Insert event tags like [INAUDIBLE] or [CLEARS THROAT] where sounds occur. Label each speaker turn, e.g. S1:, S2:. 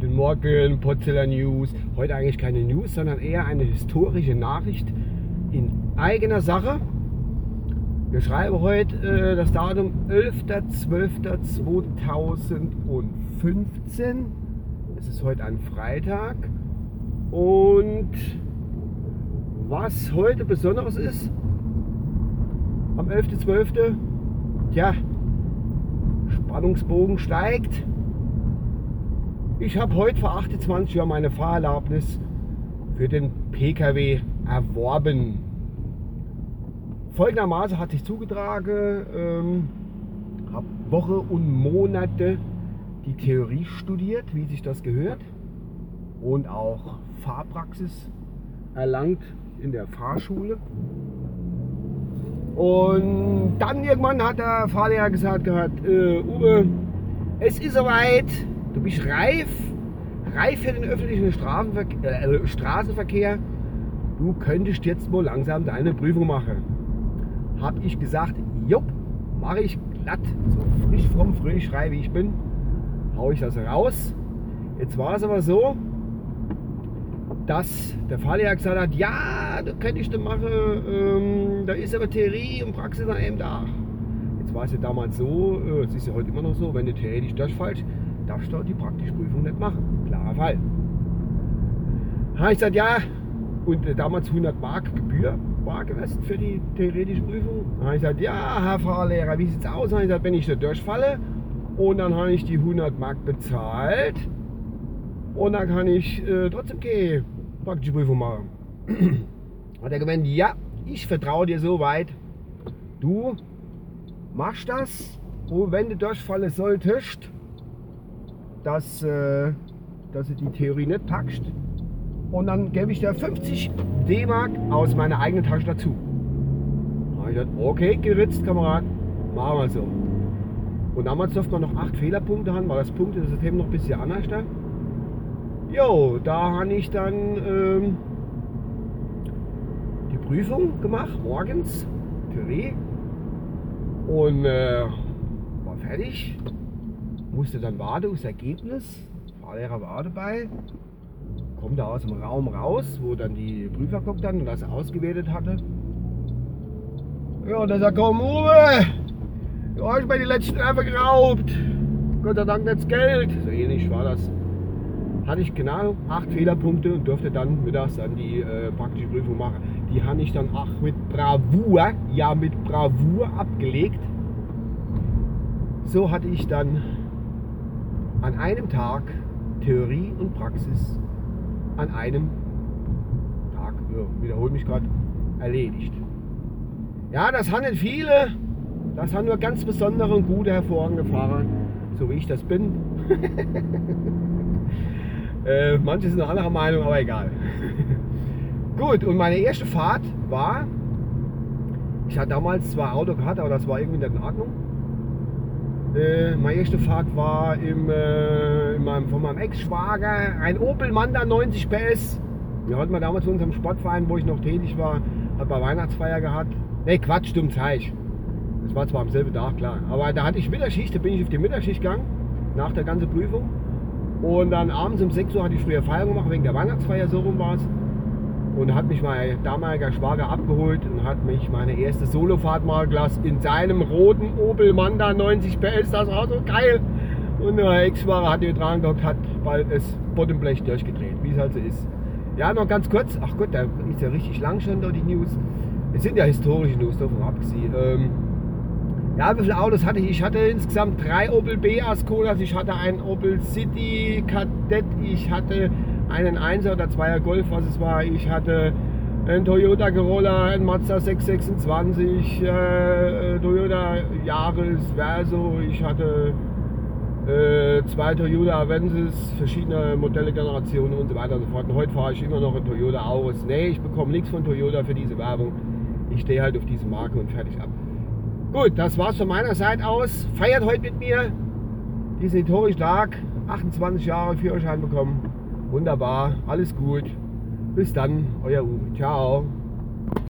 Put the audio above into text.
S1: Guten Morgen, Potzeller News. Heute eigentlich keine News, sondern eher eine historische Nachricht in eigener Sache. Wir schreiben heute äh, das Datum 11.12.2015. Es ist heute ein Freitag. Und was heute Besonderes ist, am 11.12. Tja, Spannungsbogen steigt. Ich habe heute vor 28 Jahren meine Fahrerlaubnis für den Pkw erworben. Folgendermaßen hat sich zugetragen, ähm, habe Woche und Monate die Theorie studiert, wie sich das gehört, und auch Fahrpraxis erlangt in der Fahrschule. Und dann irgendwann hat der Fahrlehrer gesagt gehabt, äh, Uwe, es ist soweit, du bist reif, reif für den öffentlichen Straßenverkehr, äh, Straßenverkehr. Du könntest jetzt wohl langsam deine Prüfung machen. Hab ich gesagt, jupp, mache ich glatt, so frisch, fromm, fröhlich, frei wie ich bin, hau ich das raus. Jetzt war es aber so, dass der Fahrlehrer gesagt hat, ja, das könnte ich dann machen, ähm, da ist aber Theorie und Praxis an einem Tag. Jetzt war es ja damals so, äh, es ist ja heute immer noch so, wenn du theoretisch das falsch, darfst du die praktische Prüfung nicht machen. Klarer Fall. Habe ich gesagt, ja, und äh, damals 100 Mark Gebühr war gewesen für die theoretische Prüfung. Da habe ich gesagt, ja, Herr Fahrlehrer, wie sieht es aus? Da habe ich gesagt, wenn ich da durchfalle und dann habe ich die 100 Mark bezahlt und dann kann ich äh, trotzdem gehen, praktische Prüfung machen. [CLEARS THROAT] Hat er gemeint, ja, ich vertraue dir so weit. Du machst das und wenn du durchfallen solltest, dass, äh, dass du die Theorie nicht packst, und dann gebe ich dir 50 D-Mark aus meiner eigenen Tasche dazu. Da habe ich gesagt, okay, geritzt, Kamerad, machen wir so. Und damals durfte man noch 8 Fehlerpunkte haben, weil das Punktesystem noch ein bisschen anders da. Jo, da habe ich dann ähm, die Prüfung gemacht, morgens, Theorie. Und äh, war fertig. Musste dann warten aufs Ergebnis. Fahrlehrer war dabei. Kommt da aus dem Raum raus, wo dann die Prüfer guckt dann und das ausgewertet hatte. Ja, und dann sagt, komm Uwe, du hast mir die letzten einfach geraubt. Gott sei Dank nicht das Geld. So ähnlich war das hatte ich genau acht Fehlerpunkte und durfte dann mittags dann die äh, praktische Prüfung machen. Die habe ich dann auch mit Bravour, ja mit Bravour abgelegt. So hatte ich dann an einem Tag Theorie und Praxis an einem Tag, wiederhole mich gerade, erledigt. Ja, das nicht viele, das haben nur ganz besondere und gute, hervorragende Fahrer, so wie ich das bin. [LAUGHS] Äh, manche sind anderer Meinung, aber egal. [LAUGHS] Gut, und meine erste Fahrt war, ich hatte damals zwar Auto gehabt, aber das war irgendwie nicht in Ordnung. Äh, meine erste Fahrt war im, äh, in meinem, von meinem Ex-Schwager ein Opel Manda 90 PS. Wir hatten wir damals in unserem Sportverein, wo ich noch tätig war, hat bei Weihnachtsfeier gehabt. Ne, Quatsch, stimmt, Zeich. Das war zwar am selben Tag, klar. Aber da hatte ich Mittagsschicht, da bin ich auf die Mittagsschicht gegangen, nach der ganzen Prüfung. Und dann abends um 6 Uhr hatte ich früher Feier gemacht, wegen der Weihnachtsfeier, so rum war es. Und hat mich mein damaliger Schwager abgeholt und hat mich meine erste Solofahrt mal gelassen in seinem roten Opel Manda 90 PS. Das war so geil. Und der Ex-Schwager hat hier dran gehockt, hat bald das Bottomblech durchgedreht, wie es halt so ist. Ja, noch ganz kurz. Ach Gott, da ist ja richtig lang schon da die News. Es sind ja historische News, davon abgesehen. Ähm, ja, wie viele Autos hatte ich? Ich hatte insgesamt drei Opel BAs Colas. Ich hatte einen Opel City Kadett. Ich hatte einen 1er oder 2er Golf, was es war. Ich hatte einen Toyota Corolla, einen Mazda 626, äh, Toyota Yaris Verso. Ich hatte äh, zwei Toyota Avensis, verschiedene Modelle, Generationen und so weiter und so fort. Und heute fahre ich immer noch einen Toyota Auris. Nee, ich bekomme nichts von Toyota für diese Werbung. Ich stehe halt auf diese Marke und fertig ab. Gut, das war's von meiner Seite aus. Feiert heute mit mir diesen historischen Tag. 28 Jahre Führerschein bekommen. Wunderbar, alles gut. Bis dann, euer Uwe. Ciao.